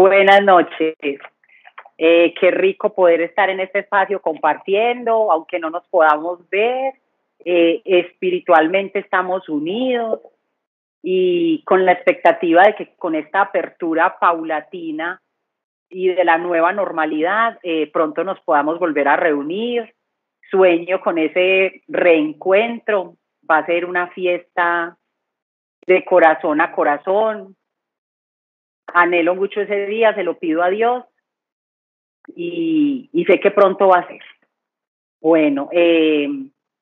Buenas noches. Eh, qué rico poder estar en este espacio compartiendo, aunque no nos podamos ver. Eh, espiritualmente estamos unidos y con la expectativa de que con esta apertura paulatina y de la nueva normalidad eh, pronto nos podamos volver a reunir. Sueño con ese reencuentro. Va a ser una fiesta de corazón a corazón. Anhelo mucho ese día, se lo pido a Dios y, sé que pronto va a ser. Bueno, eh,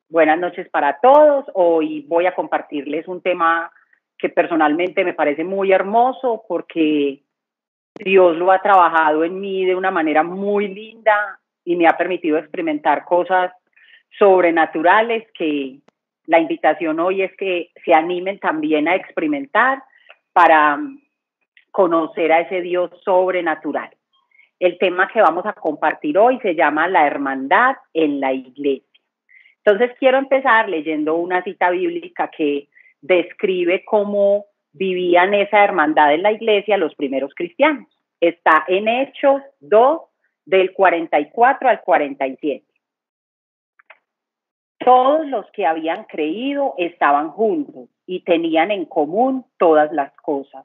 buenas noches para todos. Hoy voy a compartirles un tema que personalmente me parece muy hermoso porque Dios lo ha trabajado en mí de una manera muy linda y me ha permitido experimentar cosas sobrenaturales que la invitación hoy es que se animen también a experimentar para conocer a ese Dios sobrenatural. El tema que vamos a compartir hoy se llama la hermandad en la iglesia. Entonces quiero empezar leyendo una cita bíblica que describe cómo vivían esa hermandad en la iglesia los primeros cristianos. Está en Hechos 2 del 44 al 47. Todos los que habían creído estaban juntos y tenían en común todas las cosas.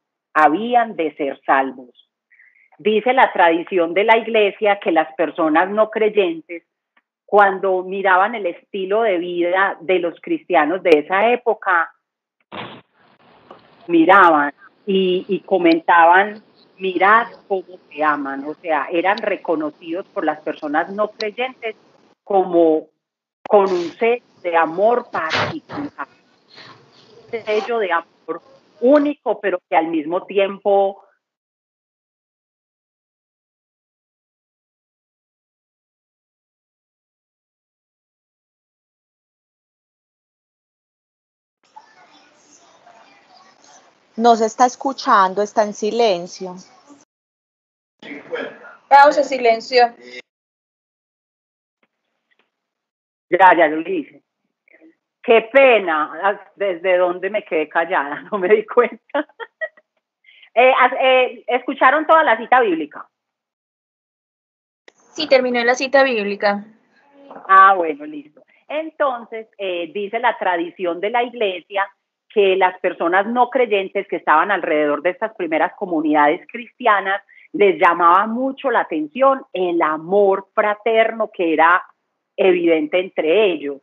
habían de ser salvos. Dice la tradición de la iglesia que las personas no creyentes, cuando miraban el estilo de vida de los cristianos de esa época, miraban y, comentaban, mirad cómo se aman, o sea, eran reconocidos por las personas no creyentes como con un sello de amor particular, un sello de amor único, pero que al mismo tiempo No se está escuchando, está en silencio. Pausa, silencio. Ya, ya lo dije. Qué pena, desde dónde me quedé callada, no me di cuenta. Eh, eh, ¿Escucharon toda la cita bíblica? Sí, terminó la cita bíblica. Ah, bueno, listo. Entonces, eh, dice la tradición de la iglesia que las personas no creyentes que estaban alrededor de estas primeras comunidades cristianas les llamaba mucho la atención el amor fraterno que era evidente entre ellos.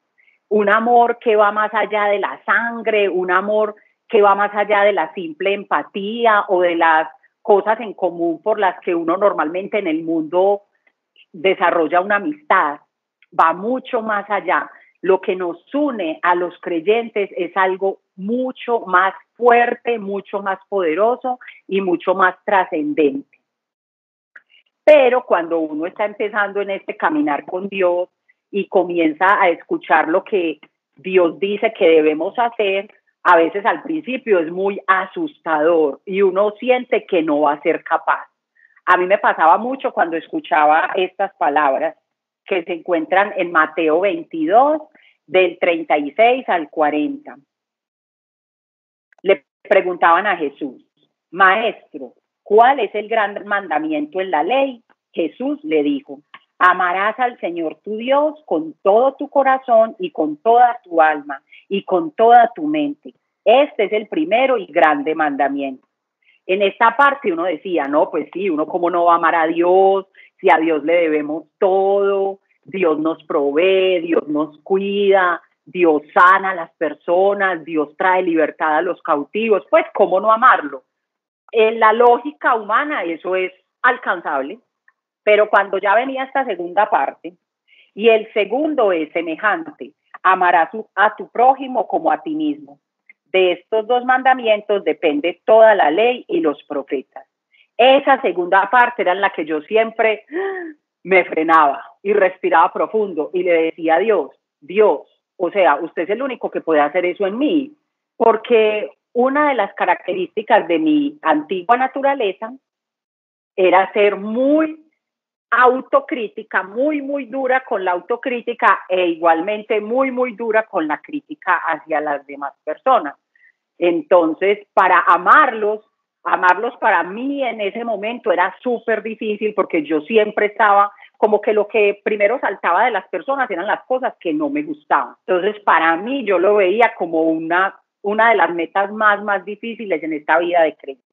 Un amor que va más allá de la sangre, un amor que va más allá de la simple empatía o de las cosas en común por las que uno normalmente en el mundo desarrolla una amistad. Va mucho más allá. Lo que nos une a los creyentes es algo mucho más fuerte, mucho más poderoso y mucho más trascendente. Pero cuando uno está empezando en este caminar con Dios y comienza a escuchar lo que Dios dice que debemos hacer, a veces al principio es muy asustador y uno siente que no va a ser capaz. A mí me pasaba mucho cuando escuchaba estas palabras que se encuentran en Mateo 22, del 36 al 40 le preguntaban a Jesús, Maestro, ¿cuál es el gran mandamiento en la ley? Jesús le dijo, amarás al Señor tu Dios con todo tu corazón y con toda tu alma y con toda tu mente. Este es el primero y grande mandamiento. En esta parte uno decía, no, pues sí, uno cómo no va a amar a Dios, si a Dios le debemos todo, Dios nos provee, Dios nos cuida, Dios sana a las personas, Dios trae libertad a los cautivos, pues ¿cómo no amarlo? En la lógica humana eso es alcanzable, pero cuando ya venía esta segunda parte, y el segundo es semejante, amarás a tu prójimo como a ti mismo. De estos dos mandamientos depende toda la ley y los profetas. Esa segunda parte era en la que yo siempre me frenaba y respiraba profundo y le decía a Dios, Dios, o sea, usted es el único que puede hacer eso en mí, porque una de las características de mi antigua naturaleza era ser muy autocrítica, muy, muy dura con la autocrítica e igualmente muy, muy dura con la crítica hacia las demás personas. Entonces, para amarlos, amarlos para mí en ese momento era súper difícil porque yo siempre estaba como que lo que primero saltaba de las personas eran las cosas que no me gustaban. Entonces, para mí yo lo veía como una, una de las metas más, más difíciles en esta vida de creyente.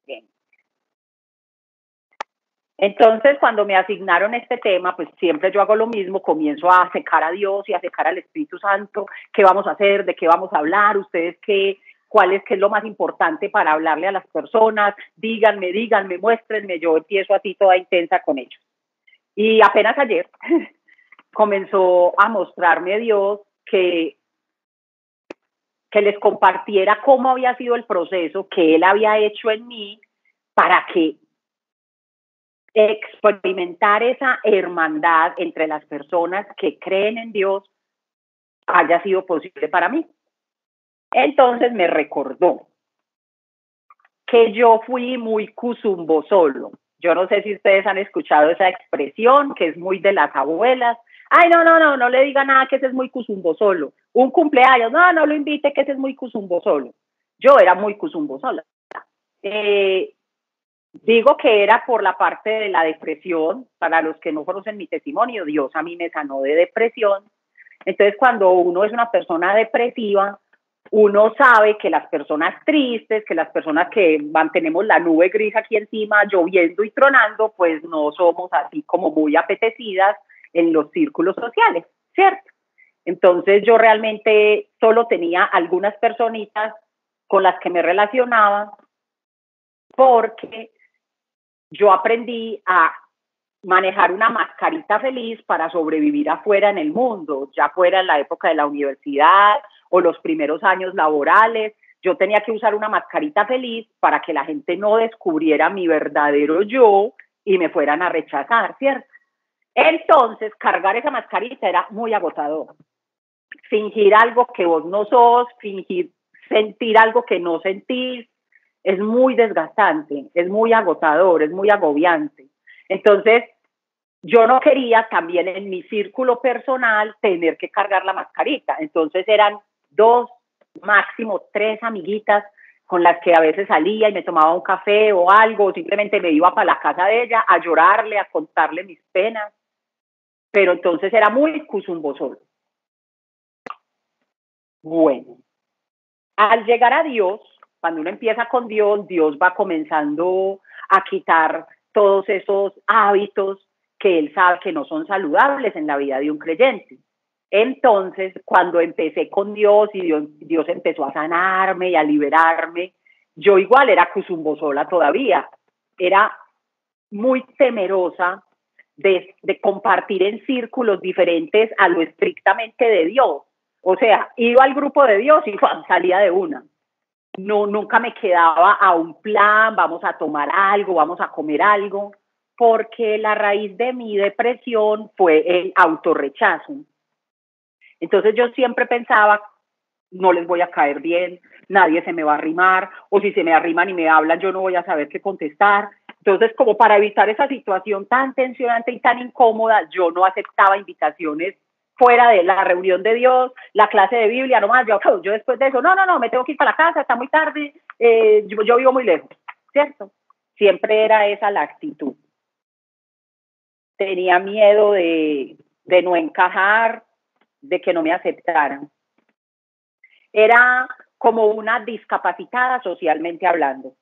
Entonces, cuando me asignaron este tema, pues siempre yo hago lo mismo, comienzo a secar a Dios y a secar al Espíritu Santo, qué vamos a hacer, de qué vamos a hablar, ustedes qué, cuál es, qué es lo más importante para hablarle a las personas, díganme, díganme, muéstrenme, yo empiezo a ti toda intensa con ellos. Y apenas ayer comenzó a mostrarme Dios que, que les compartiera cómo había sido el proceso que Él había hecho en mí para que experimentar esa hermandad entre las personas que creen en Dios haya sido posible para mí. Entonces me recordó que yo fui muy cusumbo solo. Yo no sé si ustedes han escuchado esa expresión que es muy de las abuelas. Ay, no, no, no, no le diga nada que ese es muy cusumbo solo. Un cumpleaños, no, no lo invite que ese es muy cusumbo solo. Yo era muy cusumbo sola. Eh, Digo que era por la parte de la depresión, para los que no conocen mi testimonio, Dios a mí me sanó de depresión. Entonces, cuando uno es una persona depresiva, uno sabe que las personas tristes, que las personas que mantenemos la nube gris aquí encima, lloviendo y tronando, pues no somos así como muy apetecidas en los círculos sociales, ¿cierto? Entonces yo realmente solo tenía algunas personitas con las que me relacionaba porque yo aprendí a manejar una mascarita feliz para sobrevivir afuera en el mundo, ya fuera en la época de la universidad o los primeros años laborales. Yo tenía que usar una mascarita feliz para que la gente no descubriera mi verdadero yo y me fueran a rechazar, ¿cierto? Entonces, cargar esa mascarita era muy agotador. Fingir algo que vos no sos, fingir sentir algo que no sentís, es muy desgastante, es muy agotador, es muy agobiante. Entonces, yo no quería también en mi círculo personal tener que cargar la mascarita. Entonces eran dos, máximo tres amiguitas con las que a veces salía y me tomaba un café o algo, o simplemente me iba para la casa de ella a llorarle, a contarle mis penas. Pero entonces era muy cusumbo solo. Bueno, al llegar a Dios, cuando uno empieza con Dios, Dios va comenzando a quitar todos esos hábitos que él sabe que no son saludables en la vida de un creyente. Entonces, cuando empecé con Dios y Dios, empezó a sanarme y a liberarme, yo igual era sola todavía. Era muy temerosa de, compartir en círculos diferentes a lo estrictamente de Dios. O sea, iba al grupo de Dios y salía de una no, nunca me quedaba a un plan, vamos a tomar algo, vamos a comer algo, porque la raíz de mi depresión fue el autorrechazo. Entonces yo siempre pensaba, no les voy a caer bien, nadie se me va a arrimar, o si se me arriman y me hablan, yo no voy a saber qué contestar. Entonces, como para evitar esa situación tan tensionante y tan incómoda, yo no aceptaba invitaciones fuera de la reunión de Dios, la clase de Biblia, nomás, yo, yo después de eso, no, no, no, me tengo que ir para la casa, está muy tarde, eh, yo, vivo muy lejos, ¿cierto? Siempre era esa la actitud. Tenía miedo de no encajar, de que no me aceptaran. Era como una discapacitada socialmente hablando.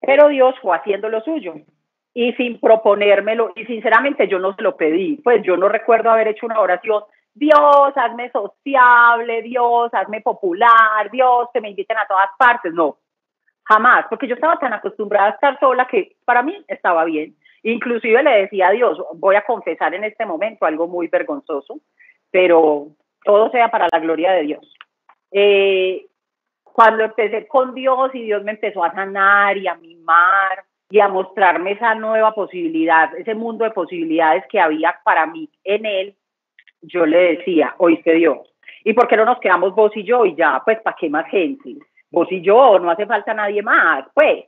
Pero Dios fue haciendo lo suyo y sin proponérmelo, y sinceramente yo no se lo pedí, pues yo no recuerdo haber hecho una oración, Dios, hazme sociable, Dios, hazme popular, Dios, que me inviten a todas partes, no, jamás, porque yo estaba tan acostumbrada a estar sola que para mí estaba bien. Inclusive le decía a Dios, voy a confesar en este momento algo muy vergonzoso, pero todo sea para la gloria de Dios. Eh, cuando empecé con Dios y Dios me empezó a sanar y a mimar y a mostrarme esa nueva posibilidad, ese mundo de posibilidades que había para mí en Él, yo le decía, oíste Dios, ¿y por qué no nos quedamos vos y yo? Y ya, pues, ¿para qué más gente? Vos y yo, no hace falta nadie más. Pues,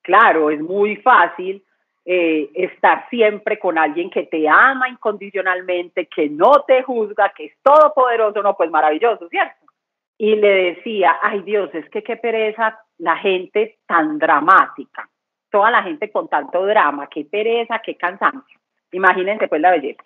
claro, es muy fácil eh, estar siempre con alguien que te ama incondicionalmente, que no te juzga, que es todopoderoso, no, pues maravilloso, ¿cierto? Y le decía, ay Dios, es que qué pereza la gente tan dramática, toda la gente con tanto drama, qué pereza, qué cansancio. Imagínense pues la belleza.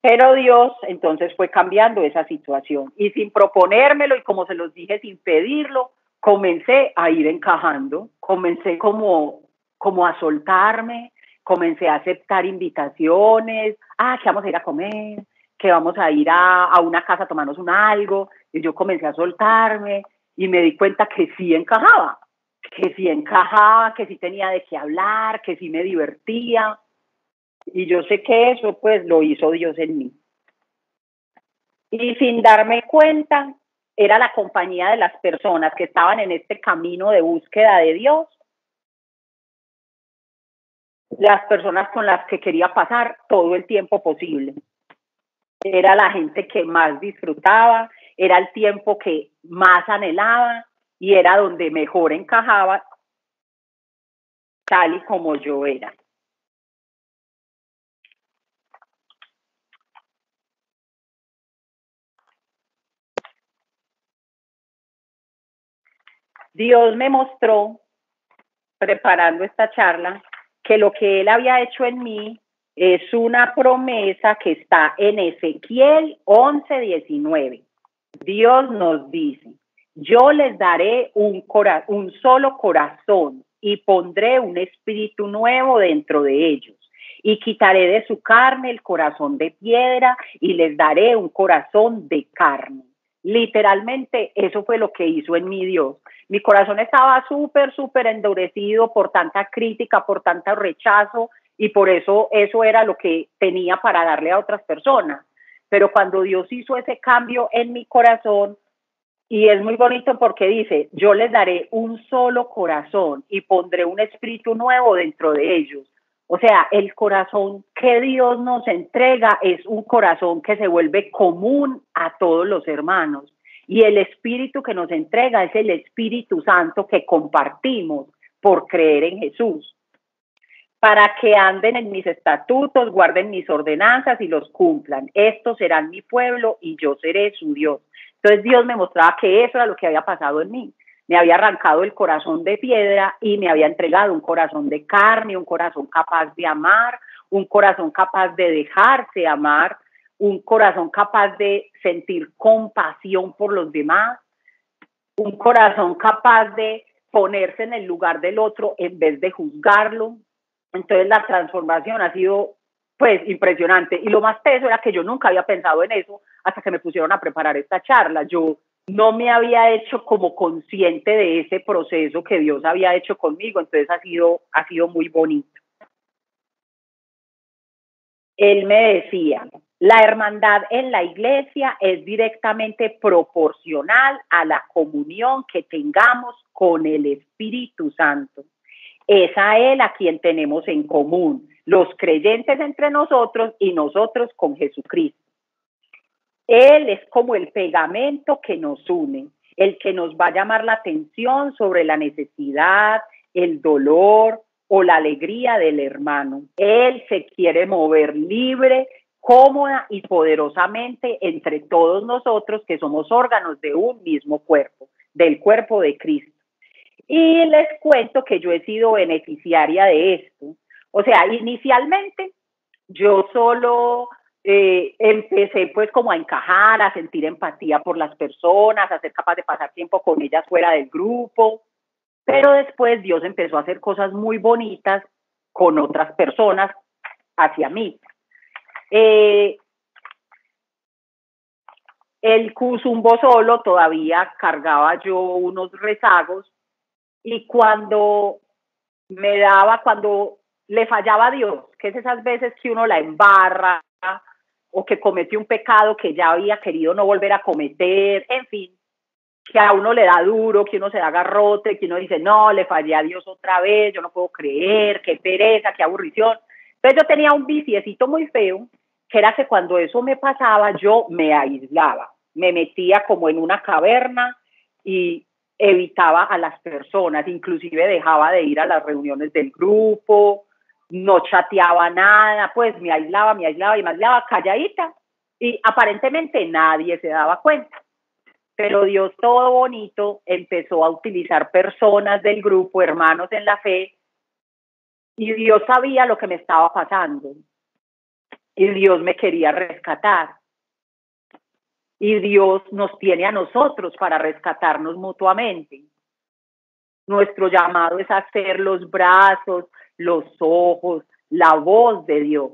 Pero Dios entonces fue cambiando esa situación y sin proponérmelo y como se los dije, sin pedirlo, comencé a ir encajando, comencé como como a soltarme, comencé a aceptar invitaciones, ah, que vamos a ir a comer, que vamos a ir a, una casa a tomarnos un algo, y yo comencé a soltarme y me di cuenta que sí encajaba, que sí encajaba, que sí tenía de qué hablar, que sí me divertía, y yo sé que eso pues lo hizo Dios en mí. Y sin darme cuenta, era la compañía de las personas que estaban en este camino de búsqueda de Dios las personas con las que quería pasar todo el tiempo posible. Era la gente que más disfrutaba, era el tiempo que más anhelaba y era donde mejor encajaba tal y como yo era. Dios me mostró, preparando esta charla, que lo que él había hecho en mí es una promesa que está en Ezequiel 11, 19. Dios nos dice, yo les daré un, solo corazón y pondré un espíritu nuevo dentro de ellos y quitaré de su carne el corazón de piedra y les daré un corazón de carne. Literalmente eso fue lo que hizo en mi Dios. Mi corazón estaba súper, súper endurecido por tanta crítica, por tanto rechazo y por eso eso era lo que tenía para darle a otras personas. Pero cuando Dios hizo ese cambio en mi corazón, y es muy bonito porque dice, yo les daré un solo corazón y pondré un espíritu nuevo dentro de ellos. O sea, el corazón que Dios nos entrega es un corazón que se vuelve común a todos los hermanos. Y el Espíritu que nos entrega es el Espíritu Santo que compartimos por creer en Jesús. Para que anden en mis estatutos, guarden mis ordenanzas y los cumplan. Estos serán mi pueblo y yo seré su Dios. Entonces Dios me mostraba que eso era lo que había pasado en mí. Me había arrancado el corazón de piedra y me había entregado un corazón de carne, un corazón capaz de amar, un corazón capaz de dejarse amar, un corazón capaz de sentir compasión por los demás, un corazón capaz de ponerse en el lugar del otro en vez de juzgarlo. Entonces la transformación ha sido pues impresionante y lo más peso era que yo nunca había pensado en eso hasta que me pusieron a preparar esta charla. Yo no me había hecho como consciente de ese proceso que Dios había hecho conmigo, entonces ha sido ha sido muy bonito. Él me decía, la hermandad en la iglesia es directamente proporcional a la comunión que tengamos con el Espíritu Santo. Es a Él a quien tenemos en común, los creyentes entre nosotros y nosotros con Jesucristo. Él es como el pegamento que nos une, el que nos va a llamar la atención sobre la necesidad, el dolor o la alegría del hermano. Él se quiere mover libre cómoda y poderosamente entre todos nosotros que somos órganos de un mismo cuerpo, del cuerpo de Cristo. Y les cuento que yo he sido beneficiaria de esto. O sea, inicialmente yo solo eh, empecé pues como a encajar, a sentir empatía por las personas, a ser capaz de pasar tiempo con ellas fuera del grupo, pero después Dios empezó a hacer cosas muy bonitas con otras personas hacia mí. Eh, el Cusumbo solo todavía cargaba yo unos rezagos y cuando me daba, cuando le fallaba a Dios, que es esas veces que uno la embarra o que comete un pecado que ya había querido no volver a cometer, en fin, que a uno le da duro, que uno se da garrote, que uno dice, no, le fallé a Dios otra vez, yo no puedo creer, qué pereza, qué aburrición. Entonces yo tenía un viciecito muy feo, que era que cuando eso me pasaba, yo me aislaba, me metía como en una caverna y evitaba a las personas, inclusive dejaba de ir a las reuniones del grupo, no chateaba nada, pues me aislaba, me aislaba y me aislaba calladita y aparentemente nadie se daba cuenta pero Dios todo bonito empezó a utilizar personas del grupo, hermanos en la fe, y Dios sabía lo que me estaba pasando. Y Dios me quería rescatar. Y Dios nos tiene a nosotros para rescatarnos mutuamente. Nuestro llamado es hacer los brazos, los ojos, la voz de Dios.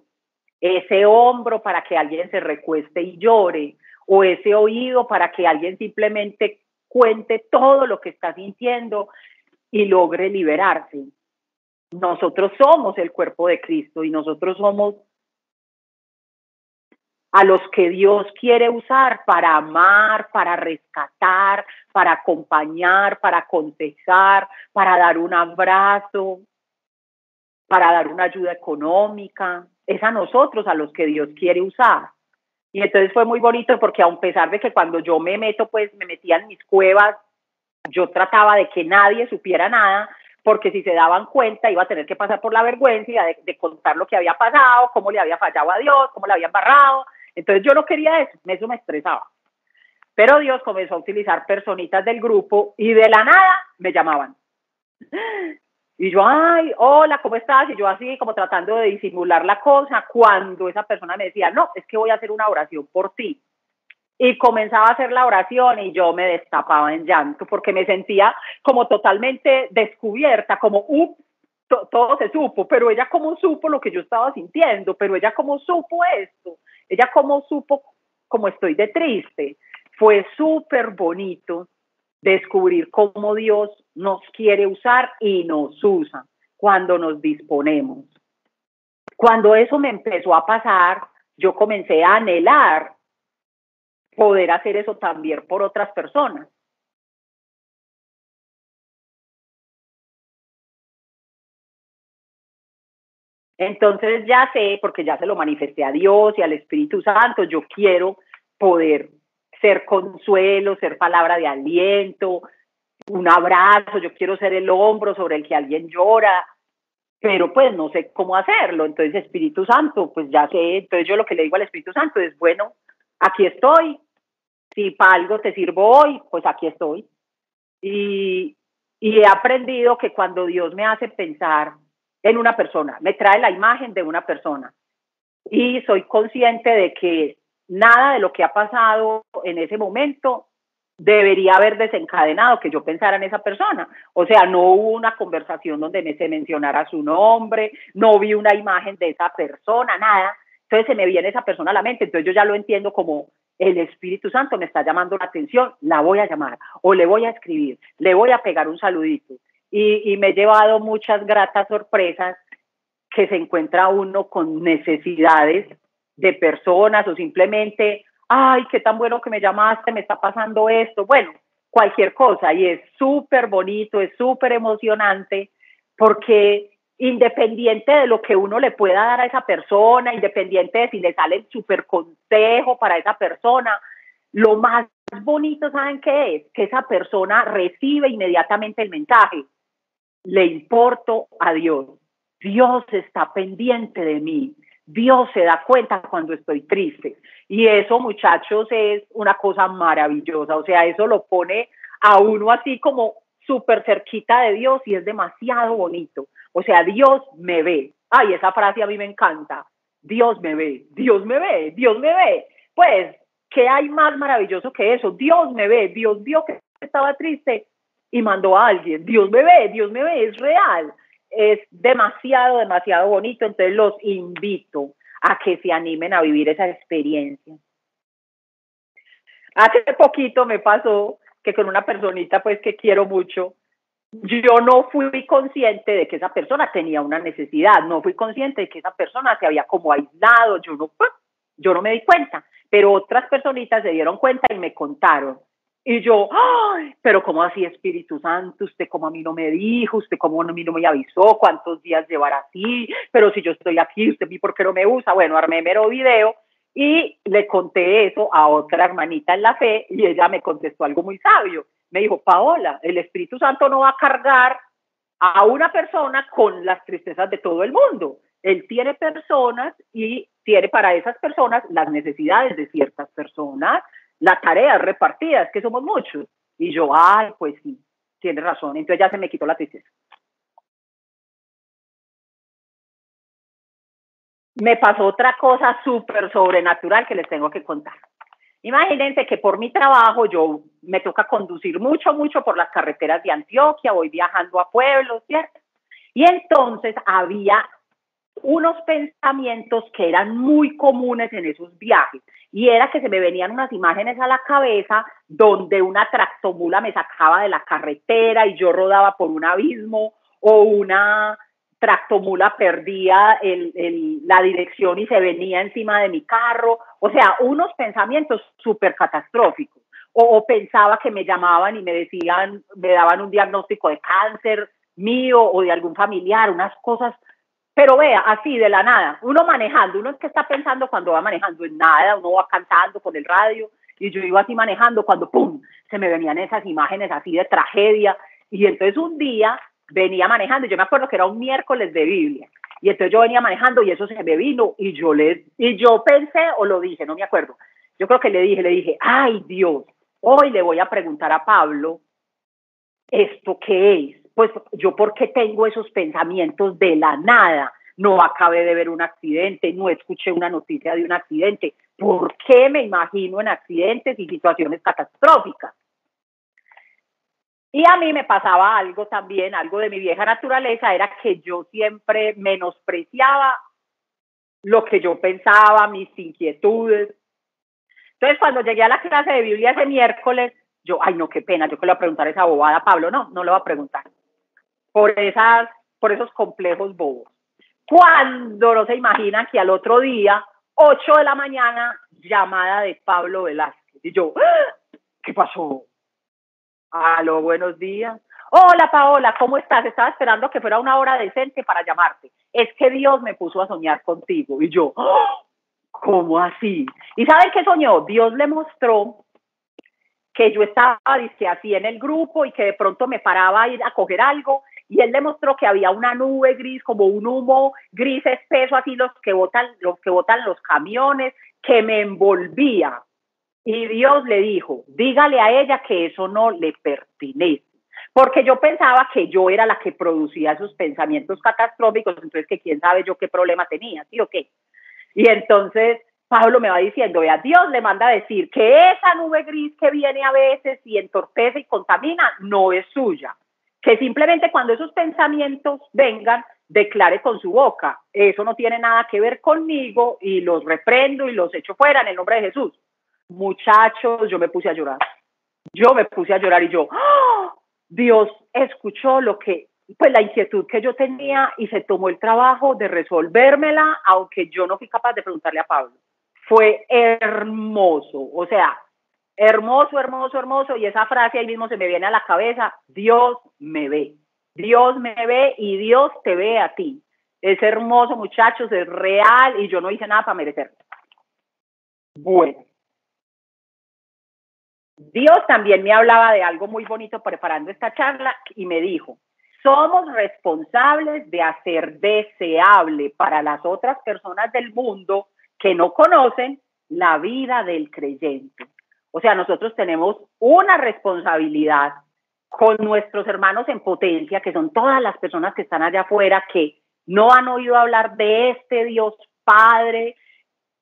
Ese hombro para que alguien se recueste y llore, o ese oído para que alguien simplemente cuente todo lo que está sintiendo y logre liberarse. Nosotros somos el cuerpo de Cristo y nosotros somos a los que Dios quiere usar para amar, para rescatar, para acompañar, para aconsejar, para dar un abrazo, para dar una ayuda económica. Es a nosotros a los que Dios quiere usar. Y entonces fue muy bonito porque a pesar de que cuando yo me meto, pues me metía en mis cuevas, yo trataba de que nadie supiera nada, porque si se daban cuenta iba a tener que pasar por la vergüenza de, de contar lo que había pasado, cómo le había fallado a Dios, cómo le había embarrado. Entonces yo no quería eso, eso me estresaba. Pero Dios comenzó a utilizar personitas del grupo y de la nada me llamaban. Y yo, ay, hola, ¿cómo estás? Y yo así como tratando de disimular la cosa, cuando esa persona me decía, no, es que voy a hacer una oración por ti. Y comenzaba a hacer la oración y yo me destapaba en llanto porque me sentía como totalmente descubierta, como, uh, todo se supo, pero ella como supo lo que yo estaba sintiendo, pero ella como supo esto, ella como supo como estoy de triste. Fue súper bonito descubrir cómo Dios nos quiere usar y nos usa cuando nos disponemos. Cuando eso me empezó a pasar, yo comencé a anhelar poder hacer eso también por otras personas. Entonces ya sé, porque ya se lo manifesté a Dios y al Espíritu Santo, yo quiero poder ser consuelo, ser palabra de aliento, un abrazo, yo quiero ser el hombro sobre el que alguien llora, pero pues no sé cómo hacerlo. Entonces, Espíritu Santo, pues ya sé, entonces yo lo que le digo al Espíritu Santo es, bueno, aquí estoy, si para algo te sirvo hoy, pues aquí estoy. Y, y he aprendido que cuando Dios me hace pensar en una persona, me trae la imagen de una persona y soy consciente de que nada de lo que ha pasado en ese momento debería haber desencadenado que yo pensara en esa persona. O sea, no hubo una conversación donde me se mencionara su nombre, no vi una imagen de esa persona, nada. Entonces se me viene esa persona a la mente, entonces yo ya lo entiendo como el Espíritu Santo me está llamando la atención, la voy a llamar o le voy a escribir, le voy a pegar un saludito. Y, me he llevado muchas gratas sorpresas que se encuentra uno con necesidades de personas o simplemente ay, qué tan bueno que me llamaste, me está pasando esto, bueno, cualquier cosa. Y es súper bonito, es súper emocionante, porque independiente de lo que uno le pueda dar a esa persona, independiente de si le sale el súper consejo para esa persona, lo más bonito, ¿saben qué es? Que esa persona recibe inmediatamente el mensaje. Le importo a Dios. Dios está pendiente de mí. Dios se da cuenta cuando estoy triste. Y eso, muchachos, es una cosa maravillosa. O sea, eso lo pone a uno así como súper cerquita de Dios y es demasiado bonito. O sea, Dios me ve. Ay, esa frase a mí me encanta. Dios me ve, Dios me ve, Dios me ve. Pues, ¿qué hay más maravilloso que eso? Dios me ve, Dios vio que estaba triste y mandó a alguien. Dios me ve, Dios me ve, es real es demasiado, demasiado bonito, entonces los invito a que se animen a vivir esa experiencia. Hace poquito me pasó que con una personita pues que quiero mucho, yo no fui consciente de que esa persona tenía una necesidad, no fui consciente de que esa persona se había como aislado, yo no, yo no me di cuenta, pero otras personitas se dieron cuenta y me contaron. Y yo, ¡ay! Pero ¿cómo así, Espíritu Santo? ¿Usted cómo a mí no me dijo? ¿Usted cómo a mí no me avisó? ¿Cuántos días llevará así? Pero si yo estoy aquí, ¿usted por qué no me usa? Bueno, armé mero video y le conté eso a otra hermanita en la fe y ella me contestó algo muy sabio. Me dijo, Paola, el Espíritu Santo no va a cargar a una persona con las tristezas de todo el mundo. Él tiene personas y tiene para esas personas las necesidades de ciertas personas, la tarea repartida, es que somos muchos. Y yo, ay, pues sí, tiene razón. Entonces ya se me quitó la tristeza. Me pasó otra cosa súper sobrenatural que les tengo que contar. Imagínense que por mi trabajo yo me toca conducir mucho, mucho por las carreteras de Antioquia, voy viajando a pueblos, ¿cierto? Y entonces había unos pensamientos que eran muy comunes en esos viajes y era que se me venían unas imágenes a la cabeza donde una tractomula me sacaba de la carretera y yo rodaba por un abismo o una tractomula perdía la dirección y se venía encima de mi carro, o sea, unos pensamientos súper catastróficos. o, pensaba que me llamaban y me decían, me daban un diagnóstico de cáncer mío o de algún familiar, unas cosas pero vea, así de la nada, uno manejando, uno es que está pensando cuando va manejando en nada, uno va cantando con el radio y yo iba así manejando cuando ¡pum! se me venían esas imágenes así de tragedia y entonces un día venía manejando, yo me acuerdo que era un miércoles de Biblia y entonces yo venía manejando y eso se me vino y yo le y yo pensé o lo dije, no me acuerdo. Yo creo que le dije, le dije, "Ay, Dios, hoy le voy a preguntar a Pablo esto qué es." Pues yo porque tengo esos pensamientos de la nada, no acabé de ver un accidente, no escuché una noticia de un accidente, ¿por qué me imagino en accidentes y situaciones catastróficas? Y a mí me pasaba algo también, algo de mi vieja naturaleza, era que yo siempre menospreciaba lo que yo pensaba, mis inquietudes. Entonces, cuando llegué a la clase de Biblia ese miércoles, yo, ay, no, qué pena, yo que le voy a preguntar esa bobada a Pablo. No, no le voy a preguntar por, esas, por esos complejos bobos. Cuando no se imaginan que al otro día, 8 de la mañana, llamada de Pablo Velázquez. Y yo, ¡Ah! ¿qué pasó? Aló, buenos días. Hola Paola, ¿cómo estás? Estaba esperando que fuera una hora decente para llamarte. Es que Dios me puso a soñar contigo. Y yo, ¡Ah! ¿cómo así? ¿Y saben qué soñó? Dios le mostró que yo estaba dice, así en el grupo y que de pronto me paraba a ir a coger algo y él demostró que había una nube gris, como un humo gris espeso, así los que botan, los que botan los camiones, que me envolvía. Y Dios le dijo, dígale a ella que eso no le pertenece. Porque yo pensaba que yo era la que producía esos pensamientos catastróficos, entonces que quién sabe yo qué problema tenía, ¿sí o qué? Y entonces Pablo me va diciendo, vea, Dios le manda a decir que esa nube gris que viene a veces y entorpece y contamina no es suya, que simplemente cuando esos pensamientos vengan, declare con su boca, eso no tiene nada que ver conmigo y los reprendo y los echo fuera en el nombre de Jesús. Muchachos, yo me puse a llorar. Yo me puse a llorar y yo, ¡Ah! Dios escuchó lo que, pues la inquietud que yo tenía y se tomó el trabajo de resolvérmela, aunque yo no fui capaz de preguntarle a Pablo. Fue hermoso, o sea, hermoso, hermoso, hermoso, y esa frase ahí mismo se me viene a la cabeza, Dios me ve, Dios me ve y Dios te ve a ti. Es hermoso, muchachos, es real y yo no hice nada para merecerlo. Bueno. Dios también me hablaba de algo muy bonito preparando esta charla y me dijo, somos responsables de hacer deseable para las otras personas del mundo que no conocen la vida del creyente. O sea, nosotros tenemos una responsabilidad con nuestros hermanos en potencia, que son todas las personas que están allá afuera, que no han oído hablar de este Dios Padre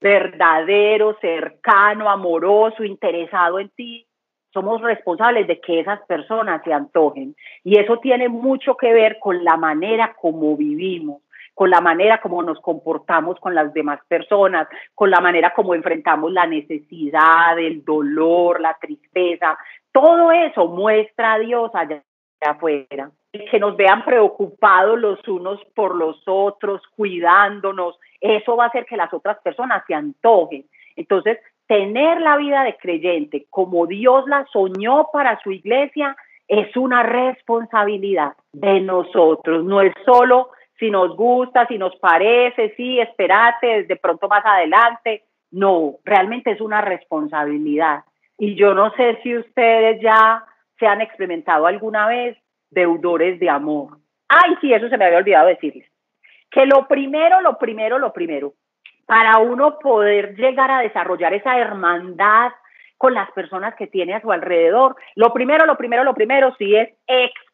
verdadero, cercano, amoroso, interesado en ti. Somos responsables de que esas personas se antojen. Y eso tiene mucho que ver con la manera como vivimos, con la manera como nos comportamos con las demás personas, con la manera como enfrentamos la necesidad, el dolor, la tristeza. Todo eso muestra a Dios allá afuera. Que nos vean preocupados los unos por los otros, cuidándonos, eso va a hacer que las otras personas se antojen. Entonces, tener la vida de creyente como Dios la soñó para su iglesia es una responsabilidad de nosotros, no es solo si nos gusta, si nos parece, sí, espérate, de pronto más adelante. No, realmente es una responsabilidad. Y yo no sé si ustedes ya se han experimentado alguna vez deudores de amor. Ay, sí, eso se me había olvidado decirles. Que lo primero, lo primero, lo primero, para uno poder llegar a desarrollar esa hermandad con las personas que tiene a su alrededor, lo primero, lo primero, lo primero sí es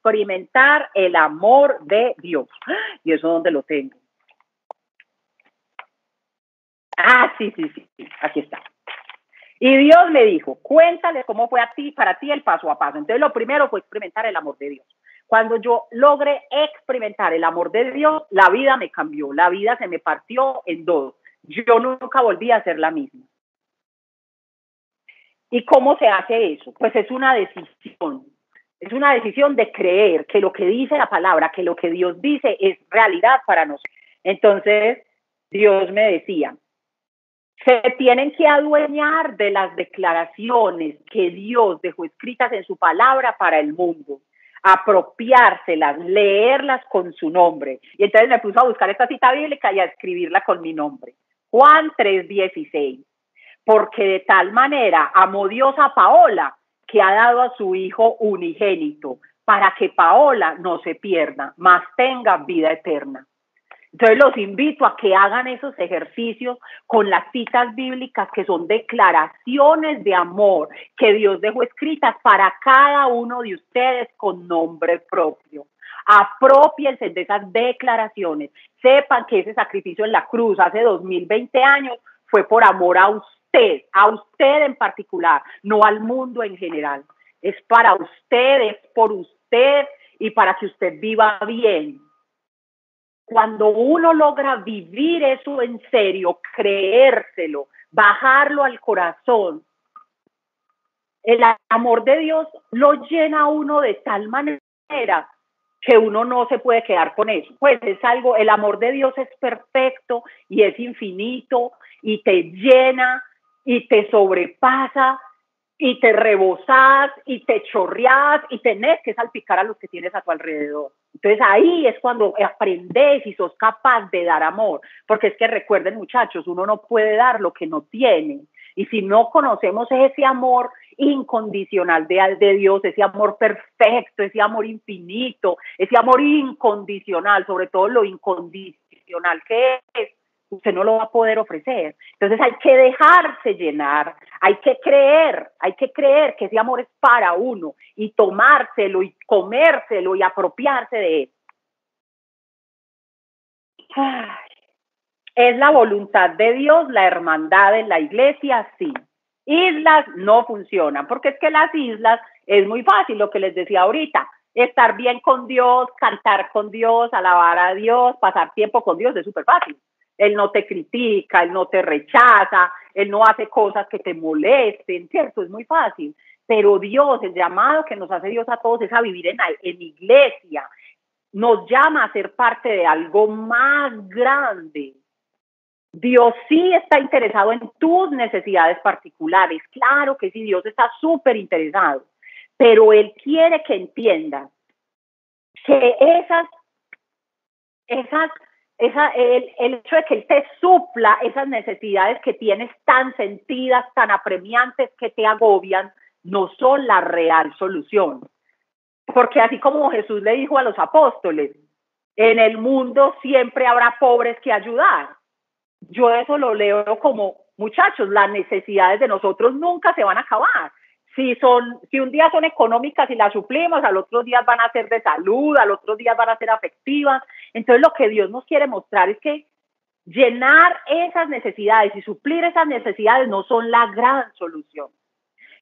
experimentar el amor de Dios. ¿Y eso dónde lo tengo? Ah, sí, sí, sí, aquí está. Y Dios me dijo, cuéntale cómo fue a ti, para ti el paso a paso. Entonces lo primero fue experimentar el amor de Dios. Cuando yo logré experimentar el amor de Dios, la vida me cambió, la vida se me partió en dos. Yo nunca volví a ser la misma. ¿Y cómo se hace eso? Pues es una decisión. Es una decisión de creer que lo que dice la palabra, que lo que Dios dice es realidad para nosotros. Entonces, Dios me decía, se tienen que adueñar de las declaraciones que Dios dejó escritas en su palabra para el mundo, apropiárselas, leerlas con su nombre. Y entonces me puso a buscar esta cita bíblica y a escribirla con mi nombre. Juan 3:16. Porque de tal manera amó Dios a Paola que ha dado a su hijo unigénito para que Paola no se pierda, mas tenga vida eterna. Entonces los invito a que hagan esos ejercicios con las citas bíblicas que son declaraciones de amor que Dios dejó escritas para cada uno de ustedes con nombre propio. Apropiense de esas declaraciones. Sepan que ese sacrificio en la cruz hace 2020 años fue por amor a a usted en particular, no al mundo en general. Es para usted, es por usted y para que usted viva bien cuando uno logra vivir eso en serio, creérselo, bajarlo al corazón, el amor de Dios lo llena a uno de tal manera que uno no se puede quedar con eso. Pues es algo, el amor de Dios es perfecto y es infinito y te llena y te sobrepasa y te rebosas y te chorreas y tenés que salpicar a los que tienes a tu alrededor. Entonces ahí es cuando aprendes y sos capaz de dar amor, porque es que recuerden muchachos, uno no puede dar lo que no tiene. Y si no conocemos ese amor incondicional de, de Dios, ese amor perfecto, ese amor infinito, ese amor incondicional, sobre todo lo incondicional que es, usted no lo va a poder ofrecer. Entonces hay que dejarse llenar, hay que creer, hay que creer que ese amor es para uno y tomárselo y comérselo y apropiarse de él. ¿Es la voluntad de Dios la hermandad en la iglesia? Sí. Islas no funcionan, porque es que las islas es muy fácil, lo que les decía ahorita, estar bien con Dios, cantar con Dios, alabar a Dios, pasar tiempo con Dios, es súper fácil. Él no te critica, él no te rechaza, él no hace cosas que te molesten, ¿cierto? Es muy fácil. Pero Dios, el llamado que nos hace Dios a todos es a vivir en, en iglesia. Nos llama a ser parte de algo más grande. Dios sí está interesado en tus necesidades particulares. Claro que sí, Dios está súper interesado. Pero Él quiere que entiendas que esas, esas esa, el, el, hecho de que Él te supla esas necesidades que tienes tan sentidas, tan apremiantes, que te agobian, no son la real solución. Porque así como Jesús le dijo a los apóstoles, en el mundo siempre habrá pobres que ayudar. Yo eso lo leo como, muchachos, las necesidades de nosotros nunca se van a acabar si son, si un día son económicas y las suplimos, al otro día van a ser de salud, al otro día van a ser afectivas. Entonces lo que Dios nos quiere mostrar es que llenar esas necesidades y suplir esas necesidades no son la gran solución.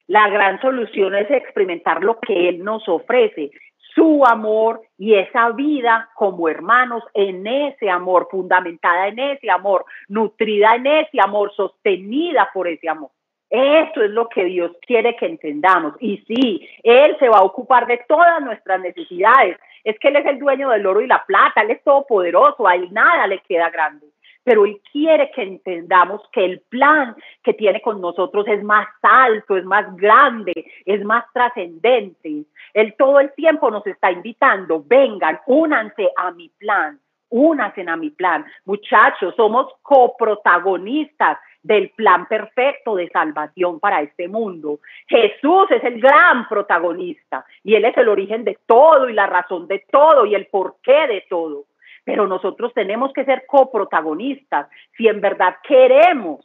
La gran solución es experimentar lo que Él nos ofrece, su amor y esa vida como hermanos en ese amor, fundamentada en ese amor, nutrida en ese amor, sostenida por ese amor. Eso es lo que Dios quiere que entendamos. Y sí, Él se va a ocupar de todas nuestras necesidades. Es que Él es el dueño del oro y la plata, Él es todopoderoso, a Él nada le queda grande. pero Él quiere que entendamos que el plan que tiene con nosotros es más alto, es más grande, es más trascendente. Él todo el tiempo nos está invitando, vengan, únanse a mi plan, únanse a mi plan. Muchachos, somos coprotagonistas del plan perfecto de salvación para este mundo. Jesús es el gran protagonista y Él es el origen de todo y la razón de todo y el porqué de todo pero nosotros tenemos que ser coprotagonistas si en verdad queremos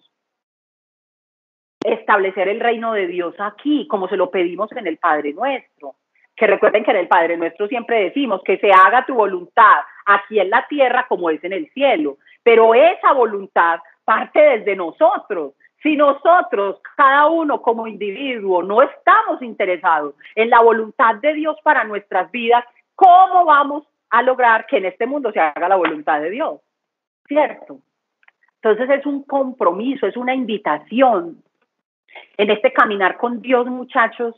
establecer el reino de Dios aquí, como se lo pedimos en el Padre Nuestro. Que recuerden que en el Padre Nuestro siempre decimos que se haga tu voluntad aquí en la tierra como es en el cielo, pero esa voluntad parte desde nosotros. Si nosotros, cada uno como individuo, no estamos interesados en la voluntad de Dios para nuestras vidas, ¿cómo vamos a lograr que en este mundo se haga la voluntad de Dios. ¿Cierto? Entonces es un compromiso, es una invitación. En este caminar con Dios, muchachos,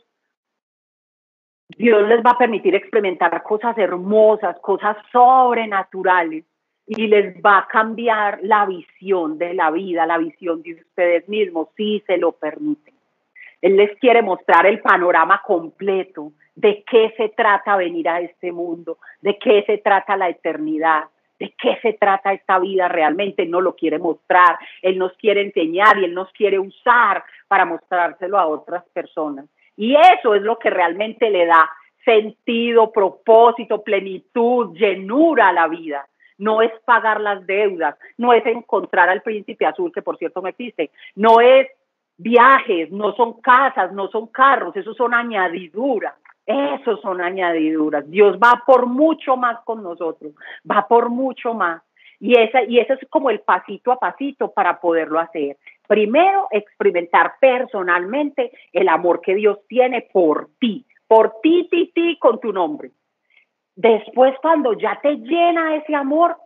Dios les va a permitir experimentar cosas hermosas, cosas sobrenaturales y les va a cambiar la visión de la vida, la visión de ustedes mismos, si se lo permiten. Él les quiere mostrar el panorama completo, de qué se trata venir a este mundo, de qué se trata la eternidad, de qué se trata esta vida realmente. no lo quiere mostrar, Él nos quiere enseñar y Él nos quiere usar para mostrárselo a otras personas. Y eso es lo que realmente le da sentido, propósito, plenitud, llenura a la vida. No es pagar las deudas, no es encontrar al príncipe azul, que por cierto no existe, no es viajes, no son casas, no son carros, eso son añadiduras. Esos son añadiduras. Dios va por mucho más con nosotros, va por mucho más. Y, esa, y ese es como el pasito a pasito para poderlo hacer. Primero, experimentar personalmente el amor que Dios tiene por ti, por ti, ti, ti, con tu nombre. Después, cuando ya te llena ese amor,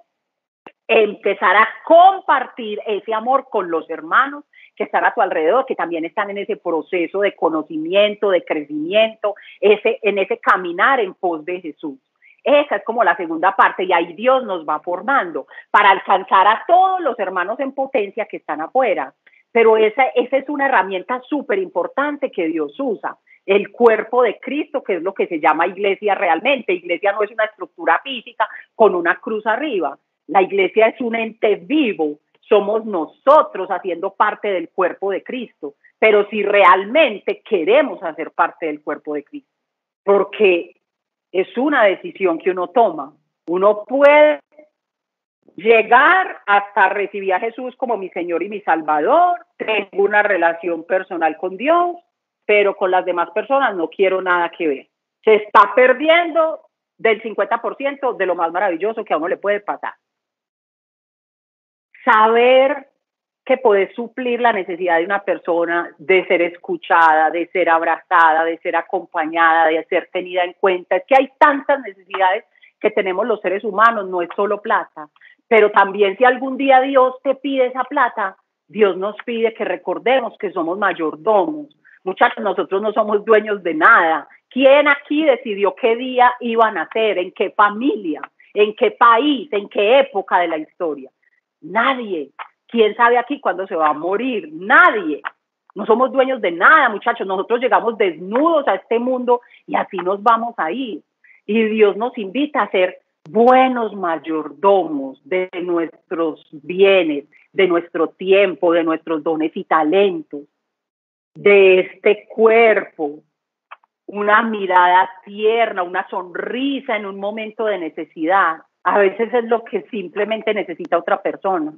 empezar a compartir ese amor con los hermanos que están a tu alrededor, que también están en ese proceso de conocimiento, de crecimiento, ese, en ese caminar en pos de Jesús. Esa es como la segunda parte y ahí Dios nos va formando para alcanzar a todos los hermanos en potencia que están afuera. Pero esa, esa es una herramienta súper importante que Dios usa. El cuerpo de Cristo, que es lo que se llama iglesia realmente. Iglesia no es una estructura física con una cruz arriba. La iglesia es un ente vivo somos nosotros haciendo parte del cuerpo de Cristo, pero si realmente queremos hacer parte del cuerpo de Cristo, porque es una decisión que uno toma. Uno puede llegar hasta recibir a Jesús como mi Señor y mi Salvador, tengo una relación personal con Dios, pero con las demás personas no quiero nada que ver. Se está perdiendo del 50% de lo más maravilloso que a uno le puede pasar saber que puedes suplir la necesidad de una persona de ser escuchada, de ser abrazada, de ser acompañada, de ser tenida en cuenta. Es que hay tantas necesidades que tenemos los seres humanos, no es solo plata, pero también si algún día Dios te pide esa plata, Dios nos pide que recordemos que somos mayordomos. Muchachos, nosotros no somos dueños de nada. ¿Quién aquí decidió qué día iban a nacer, en qué familia, en qué país, en qué época de la historia? Nadie. ¿Quién sabe aquí cuándo se va a morir? Nadie. No somos dueños de nada, muchachos. Nosotros llegamos desnudos a este mundo y así nos vamos a ir. Y Dios nos invita a ser buenos mayordomos de nuestros bienes, de nuestro tiempo, de nuestros dones y talentos, de este cuerpo, una mirada tierna, una sonrisa en un momento de necesidad, a veces es lo que simplemente necesita otra persona.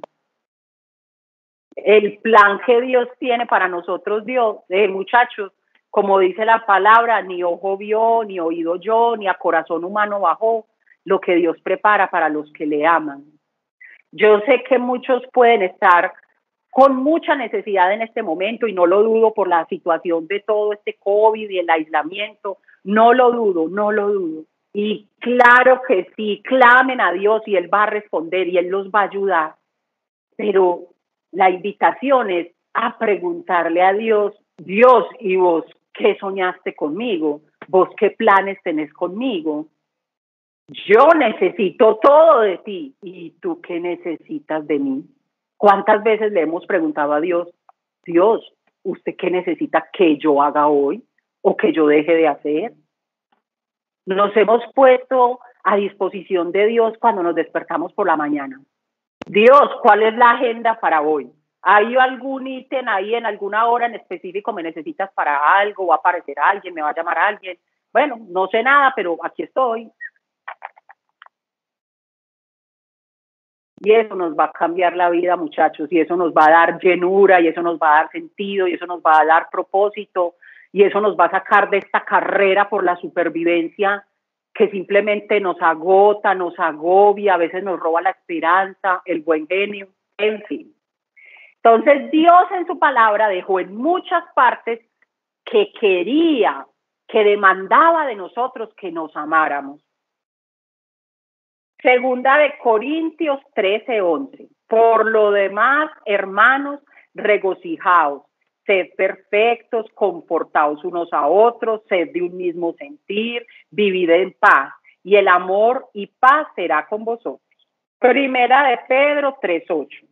El plan que Dios tiene para nosotros, Dios, eh, muchachos, como dice la palabra, ni ojo vio, ni oído yo, ni a corazón humano bajó lo que Dios prepara para los que le aman. Yo sé que muchos pueden estar con mucha necesidad en este momento y no lo dudo por la situación de todo este COVID y el aislamiento, no lo dudo, no lo dudo. Y claro que sí, clamen a Dios y Él va a responder y Él los va a ayudar. Pero la invitación es a preguntarle a Dios, Dios y vos, ¿qué soñaste conmigo? ¿Vos qué planes tenés conmigo? Yo necesito todo de ti y tú qué necesitas de mí. ¿Cuántas veces le hemos preguntado a Dios, Dios, ¿usted qué necesita que yo haga hoy o que yo deje de hacer? Nos hemos puesto a disposición de Dios cuando nos despertamos por la mañana. Dios, ¿cuál es la agenda para hoy? ¿Hay algún ítem ahí en alguna hora en específico me necesitas para algo? ¿Va a aparecer alguien? ¿Me va a llamar alguien? Bueno, no sé nada, pero aquí estoy. Y eso nos va a cambiar la vida, muchachos, y eso nos va a dar llenura, y eso nos va a dar sentido, y eso nos va a dar propósito, y eso nos va a sacar de esta carrera por la supervivencia que simplemente nos agota, nos agobia, a veces nos roba la esperanza, el buen genio, en fin. Entonces Dios en su palabra dejó en muchas partes que quería, que demandaba de nosotros que nos amáramos. Segunda de Corintios 13, 11. Por lo demás, hermanos, regocijaos, sed perfectos, comportaos unos a otros, sed de un mismo sentir, vivid en paz, y el amor y paz será con vosotros. Primera de Pedro 3.8.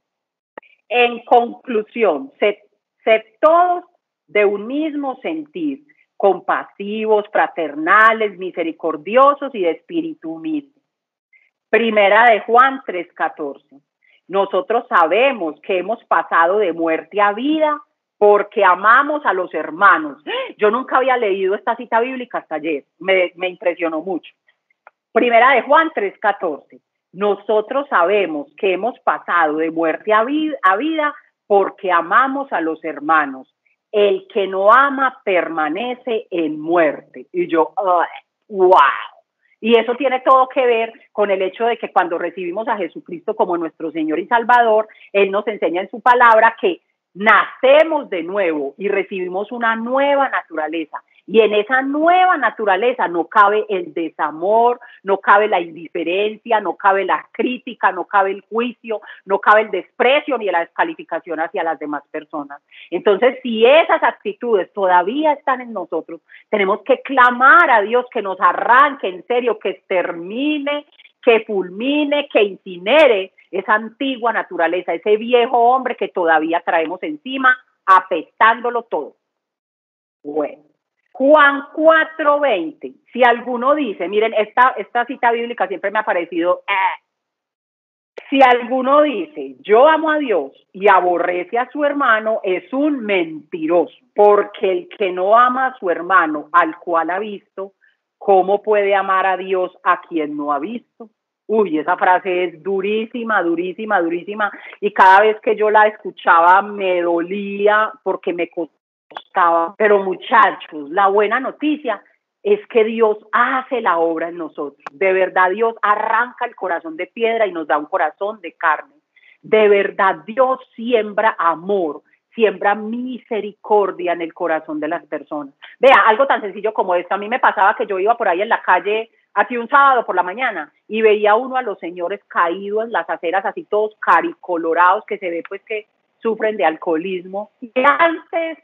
En conclusión, sed, sed todos de un mismo sentir, compasivos, fraternales, misericordiosos y de espíritu humilde. Primera de Juan 3:14. Nosotros sabemos que hemos pasado de muerte a vida porque amamos a los hermanos. Yo nunca había leído esta cita bíblica hasta ayer, me, impresionó mucho. Primera de Juan 3:14. Nosotros sabemos que hemos pasado de muerte a a vida porque amamos a los hermanos. El que no ama permanece en muerte. Y yo, wow. Y eso tiene todo que ver con el hecho de que cuando recibimos a Jesucristo como nuestro Señor y Salvador, Él nos enseña en su palabra que nacemos de nuevo y recibimos una nueva naturaleza. Y en esa nueva naturaleza no cabe el desamor, no cabe la indiferencia, no cabe la crítica, no cabe el juicio, no cabe el desprecio ni la descalificación hacia las demás personas. Entonces, si esas actitudes todavía están en nosotros, tenemos que clamar a Dios que nos arranque en serio, que extermine, que fulmine, que incinere esa antigua naturaleza, ese viejo hombre que todavía traemos encima, apestándolo todo. Bueno, Juan 4:20, si alguno dice, miren, esta, esta cita bíblica siempre me ha parecido, eh. si alguno dice, yo amo a Dios y aborrece a su hermano, es un mentiroso, porque el que no ama a su hermano, al cual ha visto, ¿cómo puede amar a Dios a quien no ha visto? Uy, esa frase es durísima, durísima, durísima. Y cada vez que yo la escuchaba me dolía porque me Pero muchachos, la buena noticia es que Dios hace la obra en nosotros. De verdad Dios arranca el corazón de piedra y nos da un corazón de carne. De verdad Dios siembra amor, siembra misericordia en el corazón de las personas. Vea, algo tan sencillo como esto. A mí me pasaba que yo iba por ahí en la calle Aquí un sábado por la mañana y veía uno a los señores caídos en las aceras, así todos caricolorados, que se ve pues que sufren de alcoholismo. Y antes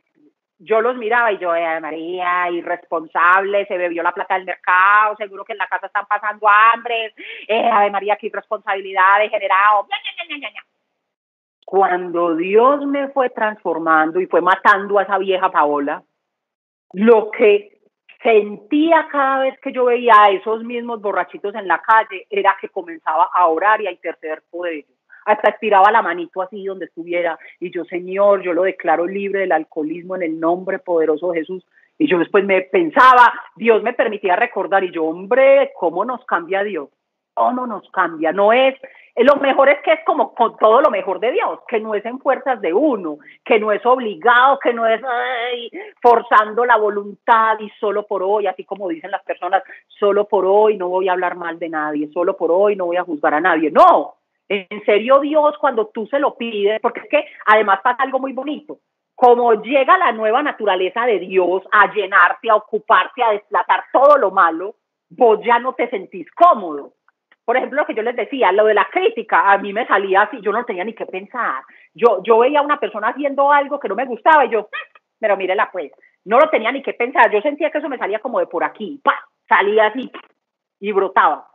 yo los miraba y yo, eh, María, irresponsable, se bebió la plata del mercado, seguro que en la casa están pasando hambre, eh, Ave María, qué irresponsabilidad, degenerado. Cuando Dios me fue transformando y fue matando a esa vieja Paola, lo que sentía cada vez que yo veía a esos mismos borrachitos en la calle era que comenzaba a orar y a interceder por ellos. Hasta estiraba la manito así donde estuviera y yo, Señor, yo lo declaro libre del alcoholismo en el nombre poderoso de Jesús. Y yo después me pensaba, Dios me permitía recordar y yo, hombre, ¿cómo nos cambia Dios? ¿Cómo nos cambia? No es lo mejor es que es como con todo lo mejor de Dios, que no es en fuerzas de uno, que no es obligado, que no es forzando la voluntad y solo por hoy, así como dicen las personas, solo por hoy no voy a hablar mal de nadie, solo por hoy no voy a juzgar a nadie. No, en serio Dios cuando tú se lo pides, porque es que además pasa algo muy bonito, como llega la nueva naturaleza de Dios a llenarte, a ocuparte, a desplazar todo lo malo, vos ya no te sentís cómodo por ejemplo, lo que yo les decía, lo de la crítica, a mí me salía así, yo no tenía ni qué pensar. Yo, yo veía a una persona haciendo algo que no me gustaba y yo, pero mírela pues, no lo tenía ni qué pensar. Yo sentía que eso me salía como de por aquí, ¡pa! salía así y brotaba.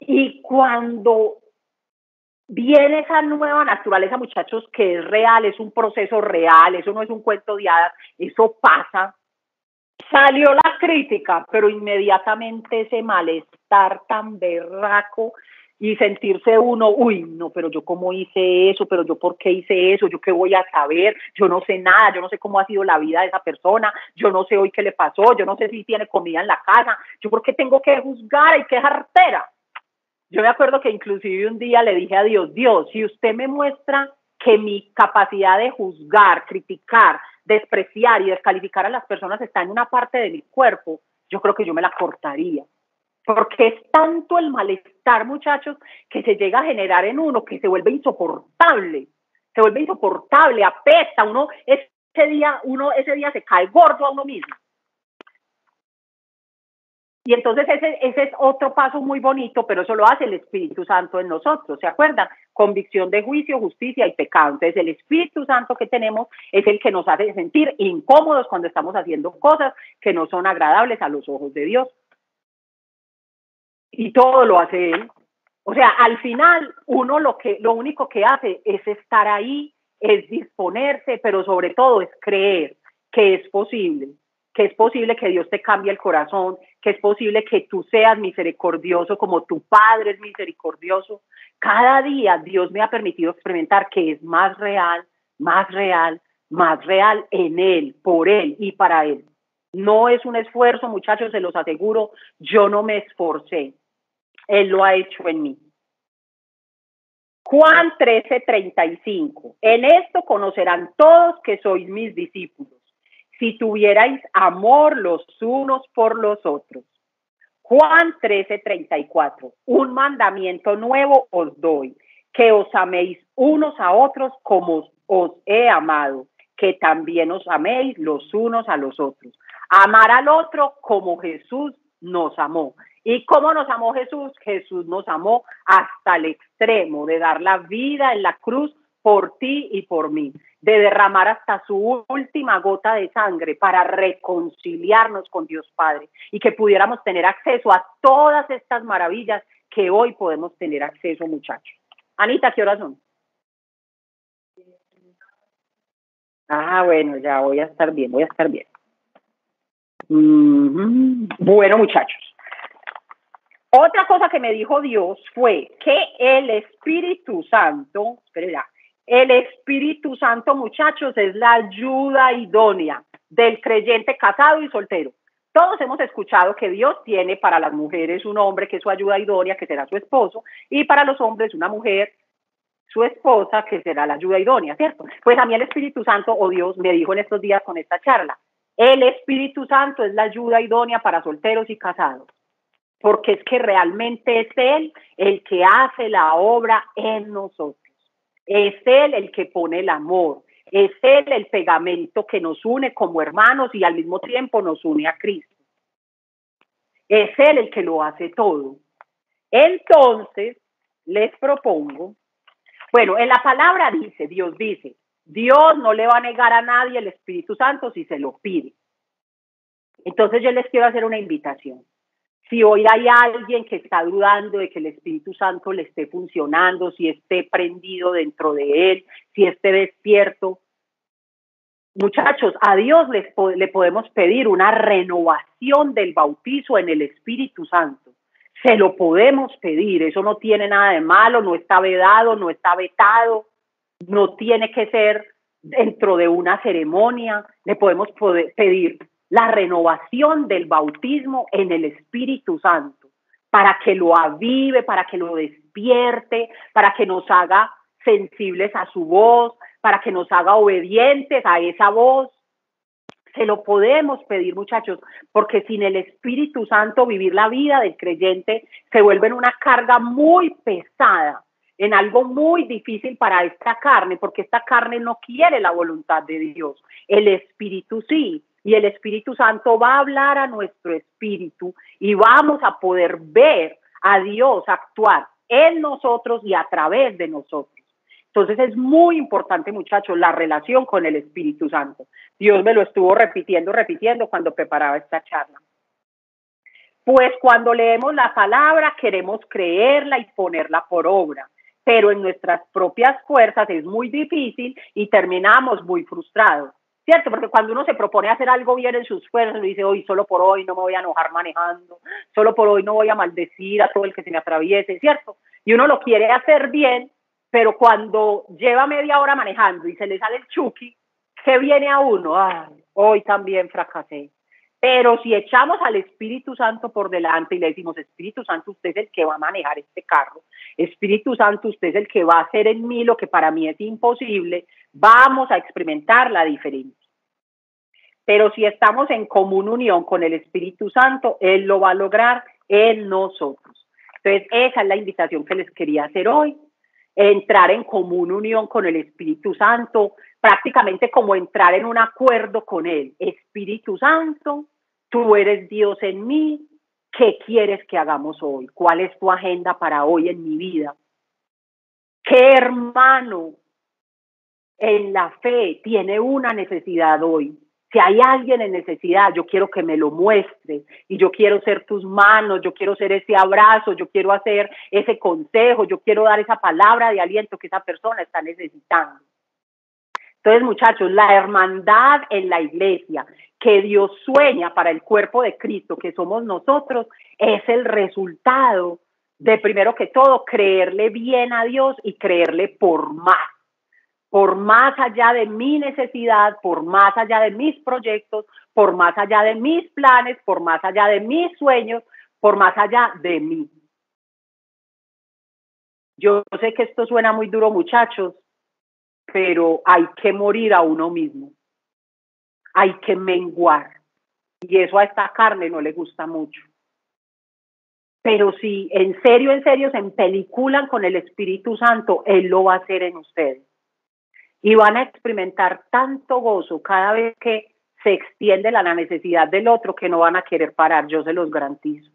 Y cuando viene esa nueva naturaleza, muchachos, que es real, es un proceso real, eso no es un cuento de hadas, eso pasa. Salió la crítica, pero inmediatamente ese malestar tan berraco y sentirse uno, uy, no, pero yo cómo hice eso, pero yo por qué hice eso, yo qué voy a saber, yo no sé nada, yo no sé cómo ha sido la vida de esa persona, yo no sé hoy qué le pasó, yo no sé si tiene comida en la casa, yo por qué tengo que juzgar y qué jartera. Yo me acuerdo que inclusive un día le dije a Dios, Dios, si usted me muestra que mi capacidad de juzgar, criticar, despreciar y descalificar a las personas está en una parte de mi cuerpo, yo creo que yo me la cortaría. Porque es tanto el malestar, muchachos, que se llega a generar en uno que se vuelve insoportable. Se vuelve insoportable, apesta, uno ese día, uno ese día se cae gordo a uno mismo. Y entonces ese, ese es otro paso muy bonito, pero eso lo hace el Espíritu Santo en nosotros, ¿se acuerdan? Convicción de juicio, justicia y pecado. Entonces el Espíritu Santo que tenemos es el que nos hace sentir incómodos cuando estamos haciendo cosas que no son agradables a los ojos de Dios. Y todo lo hace Él. O sea, al final uno lo, que, lo único que hace es estar ahí, es disponerse, pero sobre todo es creer que es posible que es posible que Dios te cambie el corazón, que es posible que tú seas misericordioso como tu Padre es misericordioso. Cada día Dios me ha permitido experimentar que es más real, más real, más real en Él, por Él y para Él. No es un esfuerzo, muchachos, se los aseguro, yo no me esforcé. Él lo ha hecho en mí. Juan 13:35. En esto conocerán todos que sois mis discípulos si tuvierais amor los unos por los otros. Juan 13, 34. Un mandamiento nuevo os doy, que os améis unos a otros como os he amado, que también os améis los unos a los otros. Amar al otro como Jesús nos amó. ¿Y cómo nos amó Jesús? Jesús nos amó hasta el extremo de dar la vida en la cruz por ti y por mí de derramar hasta su última gota de sangre para reconciliarnos con Dios Padre y que pudiéramos tener acceso a todas estas maravillas que hoy podemos tener acceso, muchachos. Anita, ¿qué horas son? Ah, bueno, ya voy a estar bien, voy a estar bien. Bueno, muchachos. Otra cosa que me dijo Dios fue que el Espíritu Santo, espera, el Espíritu Santo, muchachos, es la ayuda idónea del creyente casado y soltero. Todos hemos escuchado que Dios tiene para las mujeres un hombre que es su ayuda idónea, que será su esposo, y para los hombres una mujer, su esposa, que será la ayuda idónea, ¿cierto? Pues a mí el Espíritu Santo, o Dios, me dijo en estos días con esta charla, el Espíritu Santo es la ayuda idónea para solteros y casados, porque es que realmente es Él el que hace la obra en nosotros. Es Él el que pone el amor. Es Él el pegamento que nos une como hermanos y al mismo tiempo nos une a Cristo. Es Él el que lo hace todo. Entonces, les propongo, bueno, en la palabra dice, Dios dice, Dios no le va a negar a nadie el Espíritu Santo si se lo pide. Entonces yo les quiero hacer una invitación. Si hoy hay alguien que está dudando de que el Espíritu Santo le esté funcionando, si esté prendido dentro de él, si esté despierto, muchachos, a Dios le podemos pedir una renovación del bautizo en el Espíritu Santo. Se lo podemos pedir, eso no tiene nada de malo, no está vedado, no está vetado, no tiene que ser dentro de una ceremonia, le podemos pedir la renovación del bautismo en el Espíritu Santo, para que lo avive, para que lo despierte, para que nos haga sensibles a su voz, para que nos haga obedientes a esa voz. Se lo podemos pedir, muchachos, porque sin el Espíritu Santo vivir la vida del creyente se vuelve en una carga muy pesada, en algo muy difícil para esta carne, porque esta carne no quiere la voluntad de Dios. El Espíritu sí y el Espíritu Santo va a hablar a nuestro espíritu y vamos a poder ver a Dios actuar en nosotros y a través de nosotros. Entonces es muy importante, muchachos, la relación con el Espíritu Santo. Dios me lo estuvo repitiendo, repitiendo cuando preparaba esta charla. Pues cuando leemos la palabra queremos creerla y ponerla por obra. pero en nuestras propias fuerzas es muy difícil y terminamos muy frustrados. ¿Cierto? Porque cuando uno se propone hacer algo bien en sus fuerzas, uno dice, hoy solo por hoy no me voy a enojar manejando, solo por hoy no voy a maldecir a todo el que se me atraviese, ¿cierto? Y uno lo quiere hacer bien, pero cuando lleva media hora manejando y se le sale el chuki, ¿qué viene a uno? Ay, hoy también fracasé. Pero si echamos al Espíritu Santo por delante y le decimos, Espíritu Santo, usted es el que va a manejar este carro, Espíritu Santo, usted es el que va a hacer en mí lo que para mí es imposible, vamos a experimentar la diferencia. Pero si estamos en común unión con el Espíritu Santo, Él lo va a lograr en nosotros. Entonces, esa es la invitación que les quería hacer hoy, entrar en común unión con el Espíritu Santo, prácticamente como entrar en un acuerdo con Él. Espíritu Santo, tú eres Dios en mí, ¿qué quieres que hagamos hoy? ¿Cuál es tu agenda para hoy en mi vida? ¿Qué hermano en la fe tiene una necesidad hoy? Si hay alguien en necesidad, yo quiero que me lo muestre y yo quiero ser tus manos, yo quiero ser ese abrazo, yo quiero hacer ese consejo, yo quiero dar esa palabra de aliento que esa persona está necesitando. Entonces, muchachos, la hermandad en la iglesia que Dios sueña para el cuerpo de Cristo, que somos nosotros, es el resultado de, primero que todo, creerle bien a Dios y creerle por más, por más allá de mi necesidad, por más allá de mis proyectos, por más allá de mis planes, por más allá de mis sueños, por más allá de mí. Yo sé que esto suena muy duro, muchachos, pero hay que morir a uno mismo. Hay que menguar. Y eso a esta carne no le gusta mucho. Pero si en serio, en serio se empeliculan con el Espíritu Santo, Él lo va a hacer en ustedes. Y van a experimentar tanto gozo cada vez que se extiende la necesidad del otro que no van a querer parar, yo se los garantizo.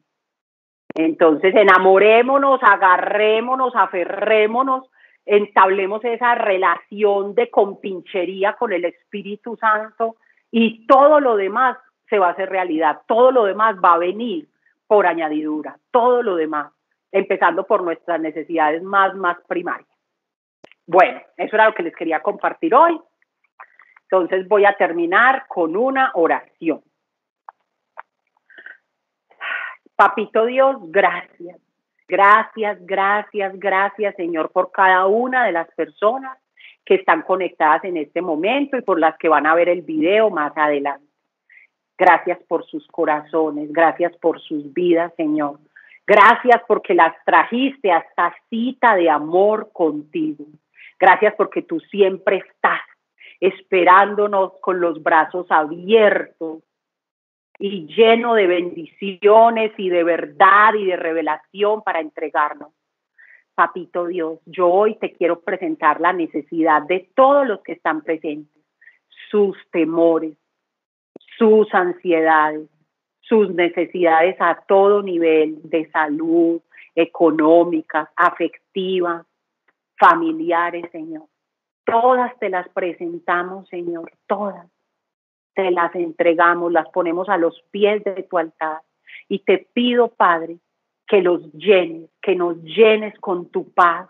Entonces, enamorémonos, agarrémonos, aferrémonos entablemos esa relación de compinchería con el Espíritu Santo y todo lo demás se va a hacer realidad, todo lo demás va a venir por añadidura, todo lo demás, empezando por nuestras necesidades más, más primarias. Bueno, eso era lo que les quería compartir hoy. Entonces voy a terminar con una oración. Papito Dios, gracias. Gracias, gracias, gracias, Señor, por cada una de las personas que están conectadas en este momento y por las que van a ver el video más adelante. Gracias por sus corazones, gracias por sus vidas, Señor. Gracias porque las trajiste a esta cita de amor contigo. Gracias porque tú siempre estás esperándonos con los brazos abiertos y lleno de bendiciones y de verdad y de revelación para entregarnos. Papito Dios, yo hoy te quiero presentar la necesidad de todos los que están presentes, sus temores, sus ansiedades, sus necesidades a todo nivel de salud, económica, afectiva, familiares, Señor. Todas te las presentamos, Señor, todas te las entregamos, las ponemos a los pies de tu altar. Y te pido, Padre, que los llenes, que nos llenes con tu paz,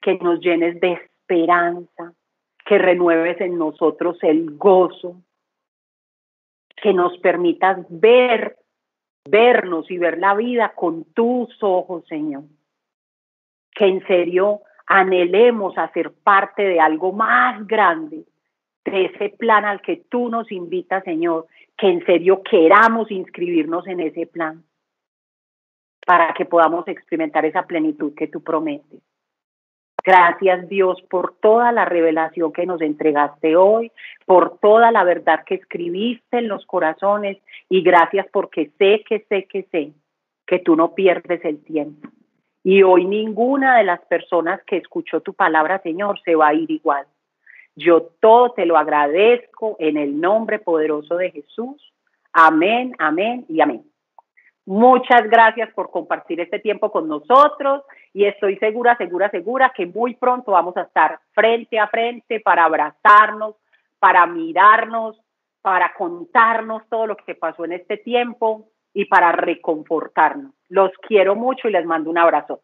que nos llenes de esperanza, que renueves en nosotros el gozo, que nos permitas ver, vernos y ver la vida con tus ojos, Señor. Que en serio anhelemos a ser parte de algo más grande de ese plan al que tú nos invitas, Señor, que en serio queramos inscribirnos en ese plan para que podamos experimentar esa plenitud que tú prometes. Gracias Dios por toda la revelación que nos entregaste hoy, por toda la verdad que escribiste en los corazones y gracias porque sé que sé que sé que tú no pierdes el tiempo. Y hoy ninguna de las personas que escuchó tu palabra, Señor, se va a ir igual. Yo todo te lo agradezco en el nombre poderoso de Jesús. Amén, amén y amén. Muchas gracias por compartir este tiempo con nosotros y estoy segura, segura, segura que muy pronto vamos a estar frente a frente para abrazarnos, para mirarnos, para contarnos todo lo que pasó en este tiempo y para reconfortarnos. Los quiero mucho y les mando un abrazo.